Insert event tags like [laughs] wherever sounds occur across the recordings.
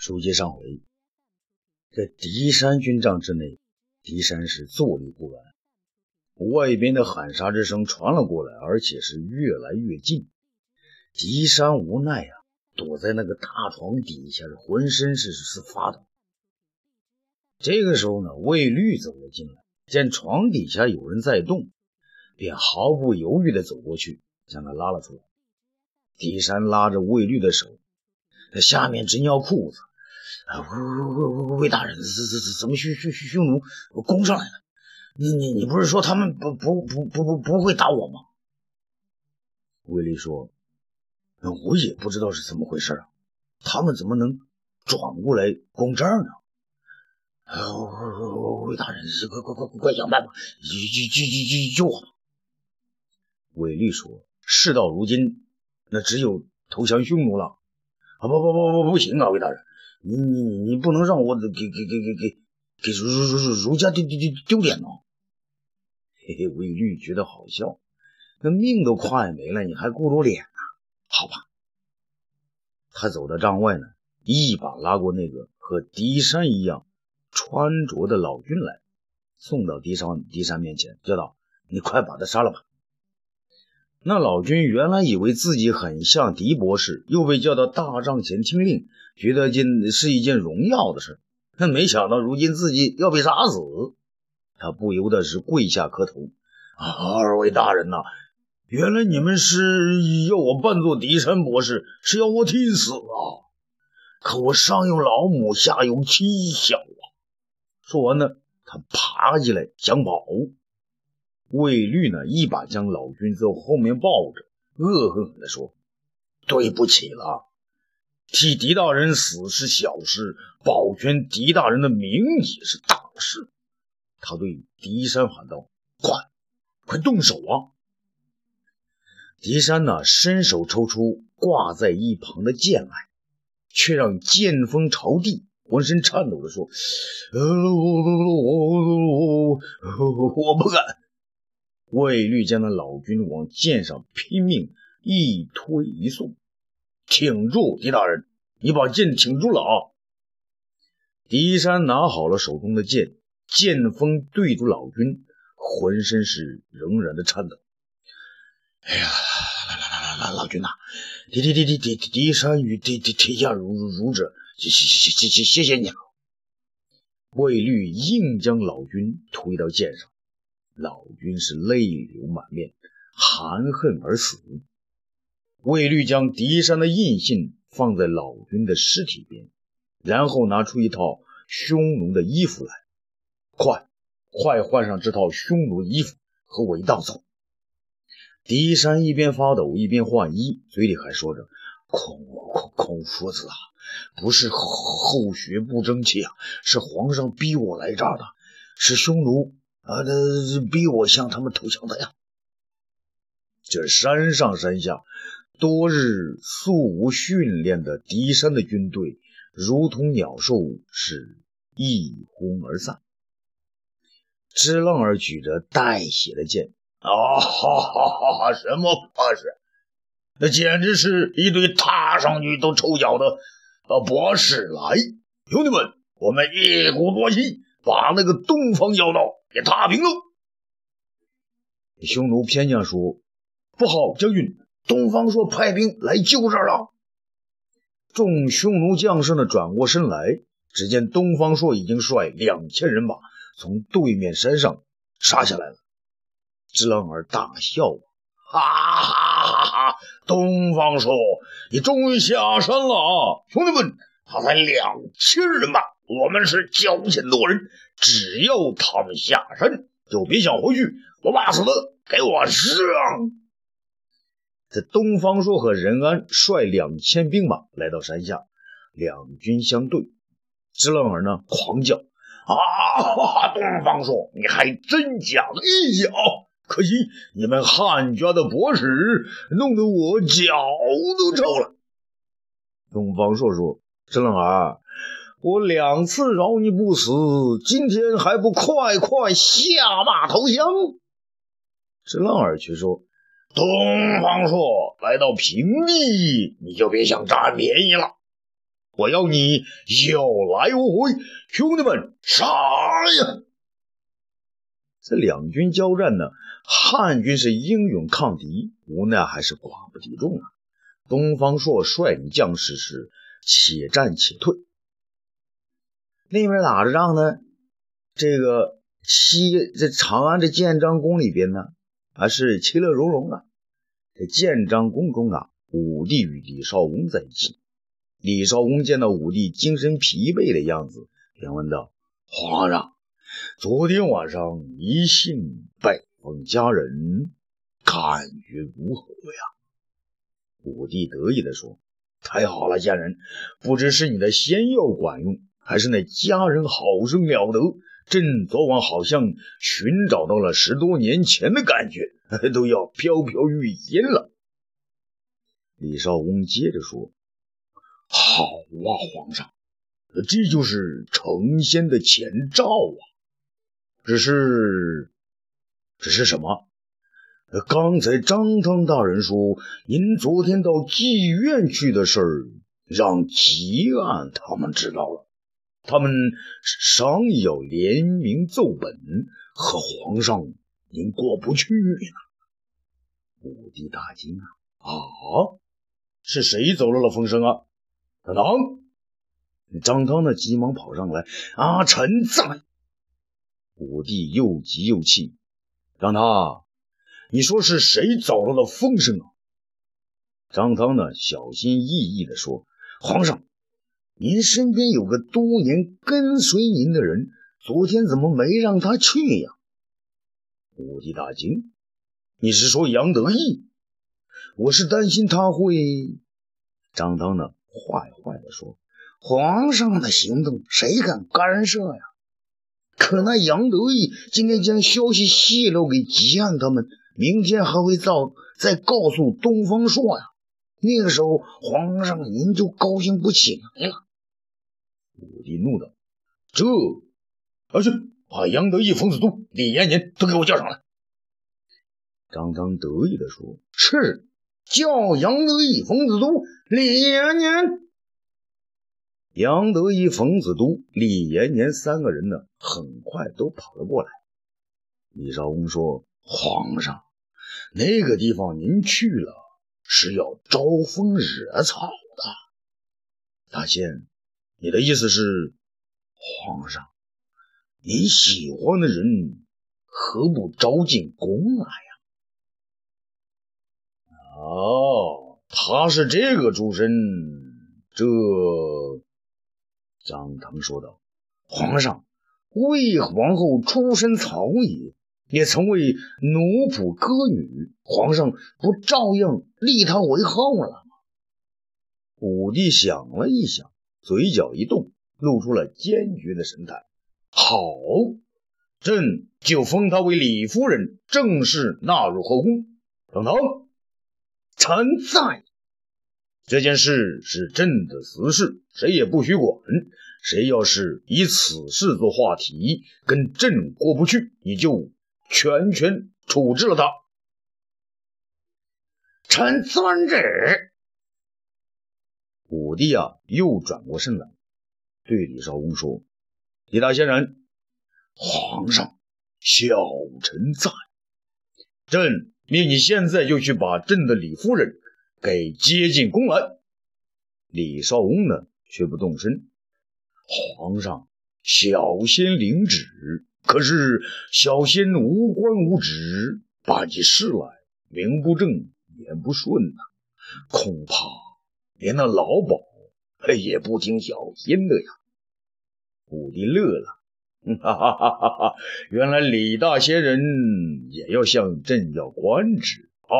书接上回，在狄山军帐之内，狄山是坐立不安。外边的喊杀之声传了过来，而且是越来越近。狄山无奈啊，躲在那个大床底下，浑身是是发抖。这个时候呢，魏律走了进来，见床底下有人在动，便毫不犹豫地走过去，将他拉了出来。狄山拉着魏律的手，下面直尿裤子。魏魏魏大人，怎怎怎怎么匈匈匈奴攻上来了？你你你不是说他们不不不不不不会打我吗？魏律说：“我也不知道是怎么回事啊，他们怎么能转过来攻这儿呢？”魏大人，快快快快想办法，救救救救救我！魏律说：“事到如今，那只有投降匈奴了。”啊不不不不不行啊，魏大人。你你你不能让我给给给给给给儒儒儒儒家丢丢丢丢脸 [laughs] 呢！嘿嘿，魏律觉得好笑，那命都快没了，你还顾着脸呢？好吧，他走到帐外呢，一把拉过那个和狄山一样穿着的老君来，送到狄山狄山面前，叫道：“你快把他杀了吧！”那老君原来以为自己很像狄博士，又被叫到大帐前听令，觉得件是一件荣耀的事。那没想到如今自己要被杀死，他不由得是跪下磕头：“二位大人呐，原来你们是要我扮作狄山博士，是要我替死啊！可我上有老母，下有妻小啊！”说完呢，他爬起来想跑。魏律呢，一把将老君从后面抱着，恶狠狠地说：“对不起了，替狄大人死是小事，保全狄大人的名也是大事。”他对狄山喊道：“快，快动手啊！”狄山呢，伸手抽出挂在一旁的剑来，却让剑锋朝地，浑身颤抖地说：“呃，我我不敢。”魏律将那老君往剑上拼命一推一送，挺住，狄大人，你把剑挺住了啊！狄山拿好了手中的剑，剑锋对住老君，浑身是仍然的颤抖。哎呀，来来来来来，老君呐，狄狄狄狄狄狄山与狄狄天下如如者，谢谢谢谢谢谢谢你了。魏律硬将老君推到剑上。老君是泪流满面，含恨而死。魏律将狄山的印信放在老君的尸体边，然后拿出一套匈奴的衣服来，快，快换上这套匈奴衣服，和我一道走。狄山一边发抖一边换衣，嘴里还说着：“孔孔孔夫子啊，不是后学不争气啊，是皇上逼我来这儿的，是匈奴。”啊，那逼我向他们投降的呀！这山上山下，多日素无训练的敌山的军队，如同鸟兽，是一哄而散。支浪儿举着带血的剑，啊哈哈哈哈！什么博士？那简直是一堆踏上去都臭脚的啊博士！来，兄弟们，我们一鼓作气，把那个东方妖道！给踏平了。匈奴偏将说：“不好，将军，东方朔派兵来救这儿了。”众匈奴将士呢，转过身来，只见东方朔已经率两千人马从对面山上杀下来了。支浪儿大笑：“哈哈哈哈！东方朔，你终于下山了啊！兄弟们，他才两千人马。”我们是九千多人，只要他们下山，就别想回去。我怕死的，给我上！这东方朔和任安率两千兵马来到山下，两军相对。支浪儿呢，狂叫：“啊！东方朔，你还真讲义气啊！可惜你们汉家的博士，弄得我脚都臭了。”东方朔说：“支浪儿。”我两次饶你不死，今天还不快快下马投降？这浪儿却说：“东方朔来到平地，你就别想占便宜了。”我要你有来无回！兄弟们，杀呀！这两军交战呢，汉军是英勇抗敌，无奈还是寡不敌众啊。东方朔率领将士是且战且退。那边打着仗呢，这个西这长安这建章宫里边呢，还是其乐融融啊。这建章宫中啊，武帝与李少翁在一起。李少翁见到武帝精神疲惫的样子，便问道：“皇上，昨天晚上一幸拜访家人，感觉如何呀？”武帝得意地说：“太好了，家人，不知是你的仙药管用，还是那家人好生了得。朕昨晚好像寻找到了十多年前的感觉，[laughs] 都要飘飘欲仙了。”李少翁接着说。好啊，皇上，这就是成仙的前兆啊！只是，只是什么？刚才张汤大人说，您昨天到妓院去的事儿，让吉安他们知道了，他们商议要联名奏本，和皇上您过不去呢。武帝大惊啊！啊，是谁走漏了风声啊？张汤，张汤呢？急忙跑上来。啊，臣在。武帝又急又气。张汤，你说是谁走漏了风声啊？张汤呢？小心翼翼地说：“皇上，您身边有个多年跟随您的人，昨天怎么没让他去呀？”武帝大惊：“你是说杨得意？我是担心他会……”张汤呢？坏坏的说：“皇上的行动谁敢干涉呀？可那杨得意今天将消息泄露给吉安他们，明天还会造再告诉东方朔呀。那个时候，皇上您就高兴不起来了。”武帝怒道：“这，而去把杨得意、冯子都、李延年都给我叫上来。”张汤得意的说：“是。”叫杨得意、冯子都、李延年。杨得意、冯子都、李延年三个人呢，很快都跑了过来。李少翁说：“皇上，那个地方您去了，是要招风惹草的。大仙，你的意思是，皇上，你喜欢的人何不招进宫来呀？”哦，他是这个出身。这，张腾说道：“皇上，魏皇后出身曹野，也曾为奴仆歌女，皇上不照样立她为后了吗？”武帝想了一想，嘴角一动，露出了坚决的神态。好，朕就封她为李夫人，正式纳入后宫。张汤。臣在。这件事是朕的私事，谁也不许管。谁要是以此事做话题，跟朕过不去，你就全权处置了他。臣遵旨。武帝啊，又转过身来，对李少翁说：“李大仙人，皇上，小臣在。朕。”命你现在就去把朕的李夫人给接进宫来。李少翁呢，却不动身。皇上，小仙领旨，可是小仙无官无职，办起事来名不正言不顺呐，恐怕连那老鸨也不听小仙的呀。武帝乐了。哈哈哈哈哈！原来李大仙人也要向朕要官职啊！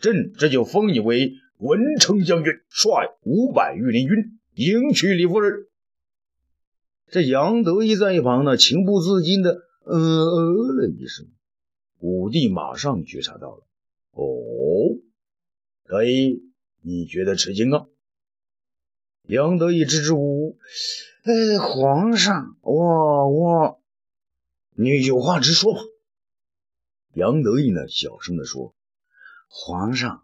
朕这就封你为文成将军，率五百御林军迎娶李夫人。这杨得意在一旁呢，情不自禁的呃呃了一声。武帝马上觉察到了，哦，可以，你觉得吃惊啊？杨得意支支吾吾。哎，皇上，我我，你有话直说吧。杨得意呢，小声的说：“皇上，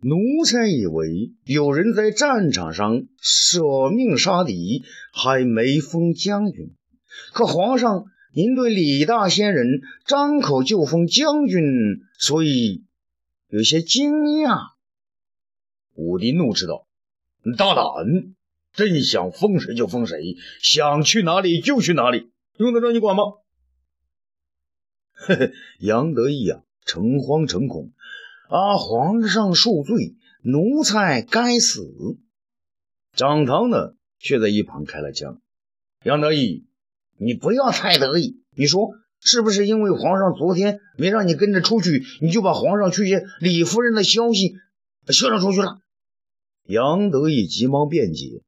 奴才以为有人在战场上舍命杀敌，还没封将军。可皇上，您对李大仙人张口就封将军，所以有些惊讶。武帝怒斥道：“大胆！朕想封谁就封谁，想去哪里就去哪里，用得着你管吗？” [laughs] 嘿嘿，杨得意啊，诚惶诚恐。啊！皇上恕罪，奴才该死。张汤呢，却在一旁开了枪。杨得意，你不要太得意。你说是不是因为皇上昨天没让你跟着出去，你就把皇上去见李夫人的消息泄露出去了？杨得意急忙辩解：“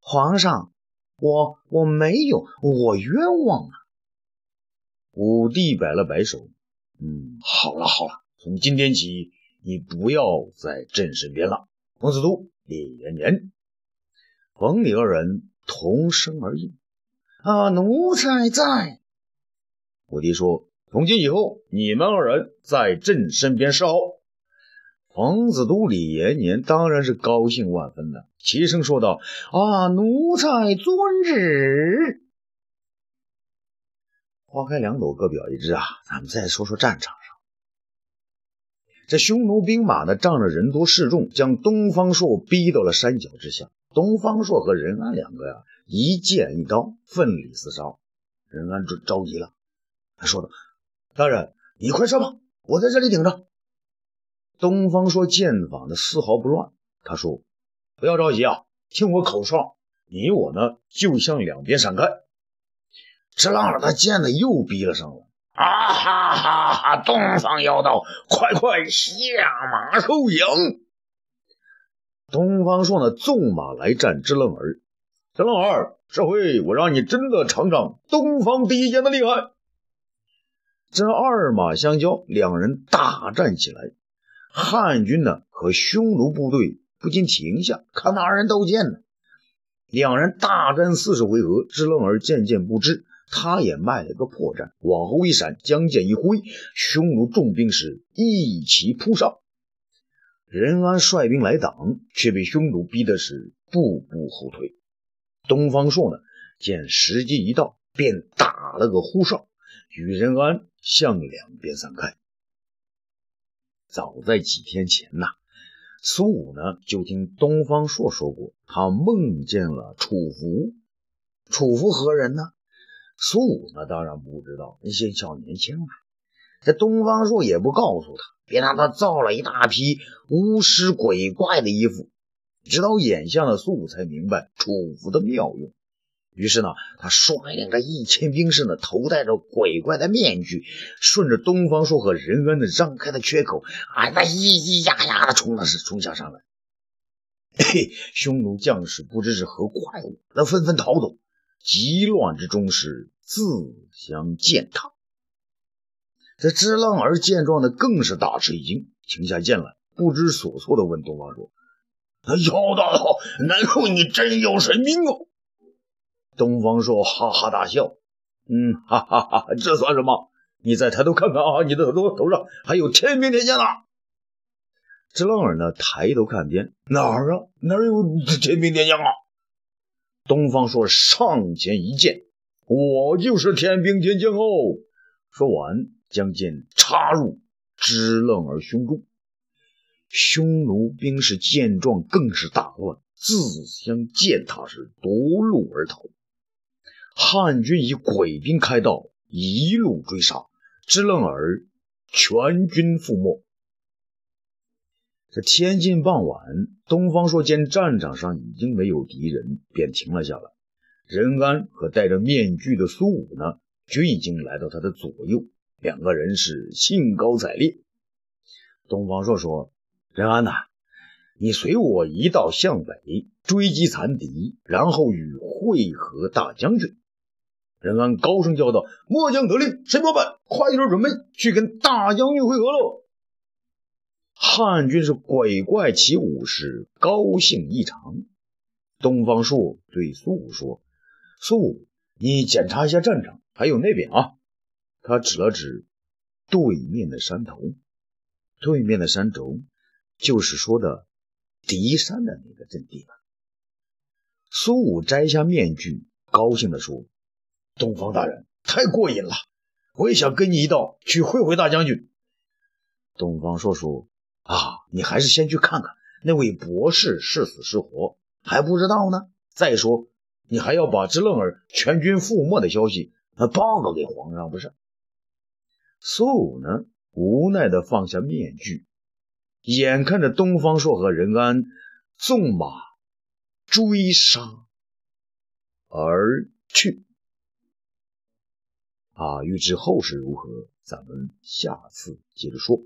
皇上，我我没有，我冤枉啊！”武帝摆了摆手：“嗯，好了好了。”从今天起，你不要在朕身边了。冯子都、李延年、冯李二人同声而应：“啊，奴才在。”武帝说：“从今以后，你们二人在朕身边侍候。”皇子都、李延年当然是高兴万分的，齐声说道：“啊，奴才遵旨。”花开两朵，各表一枝啊！咱们再说说战场上。这匈奴兵马呢，仗着人多势众，将东方朔逼到了山脚之下。东方朔和任安两个呀，一剑一刀，奋力厮杀。任安着着急了，他说道：“大人，你快上吧，我在这里顶着。”东方朔剑法呢，丝毫不乱。他说：“不要着急啊，听我口哨，你我呢，就向两边闪开。”这浪儿他剑呢，又逼了上来。啊哈哈哈！东方妖道，快快下马受迎！东方朔呢，纵马来战支棱儿。支棱儿，这回我让你真的尝尝东方第一剑的厉害。这二马相交，两人大战起来。汉军呢和匈奴部队不禁停下，看那二人斗剑呢。两人大战四十回合，支棱儿渐渐不支。他也卖了个破绽，往后一闪，将剑一挥，匈奴重兵是一齐扑上。任安率兵来挡，却被匈奴逼的是步步后退。东方朔呢，见时机一到，便打了个呼哨，与任安向两边散开。早在几天前呐，苏武呢就听东方朔说过，他梦见了楚服。楚服何人呢？苏武呢，当然不知道，那些小年轻啊。这东方朔也不告诉他，便让他造了一大批巫师鬼怪的衣服。直到眼下的苏武才明白楚服的妙用。于是呢，他率领着一千兵士呢，头戴着鬼怪的面具，顺着东方朔和任安的张开的缺口，啊，那咿咿呀呀的冲了是冲向上来。嘿，匈奴将士不知是何怪物，那纷纷逃走。急乱之中是自相践踏。这支浪儿见状的更是大吃一惊，停下剑来，不知所措的问东方朔：“妖道，难道你真有神兵哦？”东方朔哈哈大笑：“嗯，哈哈哈，这算什么？你再抬头看看啊，你的头头上还有天兵天将呢。”支浪儿呢，抬头看天，哪儿啊？哪儿有天兵天将啊？东方朔上前一剑，我就是天兵天将哦！说完，将剑插入支棱儿胸中。匈奴兵士见状，更是大乱，自相践踏，是夺路而逃。汉军以鬼兵开道，一路追杀，支棱儿全军覆没。这天近傍晚，东方朔见战场上已经没有敌人，便停了下来。任安和戴着面具的苏武呢，均已经来到他的左右，两个人是兴高采烈。东方朔说：“任安呐，你随我一道向北追击残敌，然后与会合大将军。”任安高声叫道：“末将得令，申伯板，快点准备去跟大将军会合喽！”汉军是鬼怪起舞，是高兴异常。东方朔对苏武说：“苏武，你检查一下战场，还有那边啊。”他指了指对面的山头。对面的山头就是说的敌山的那个阵地了。苏武摘下面具，高兴地说：“东方大人，太过瘾了！我也想跟你一道去会会大将军。”东方朔说：“啊，你还是先去看看那位博士是死是活，还不知道呢。再说，你还要把支楞儿全军覆没的消息报告给皇上，不是？”苏武呢，无奈地放下面具，眼看着东方朔和任安纵马。追杀而去啊！预知后事如何，咱们下次接着说。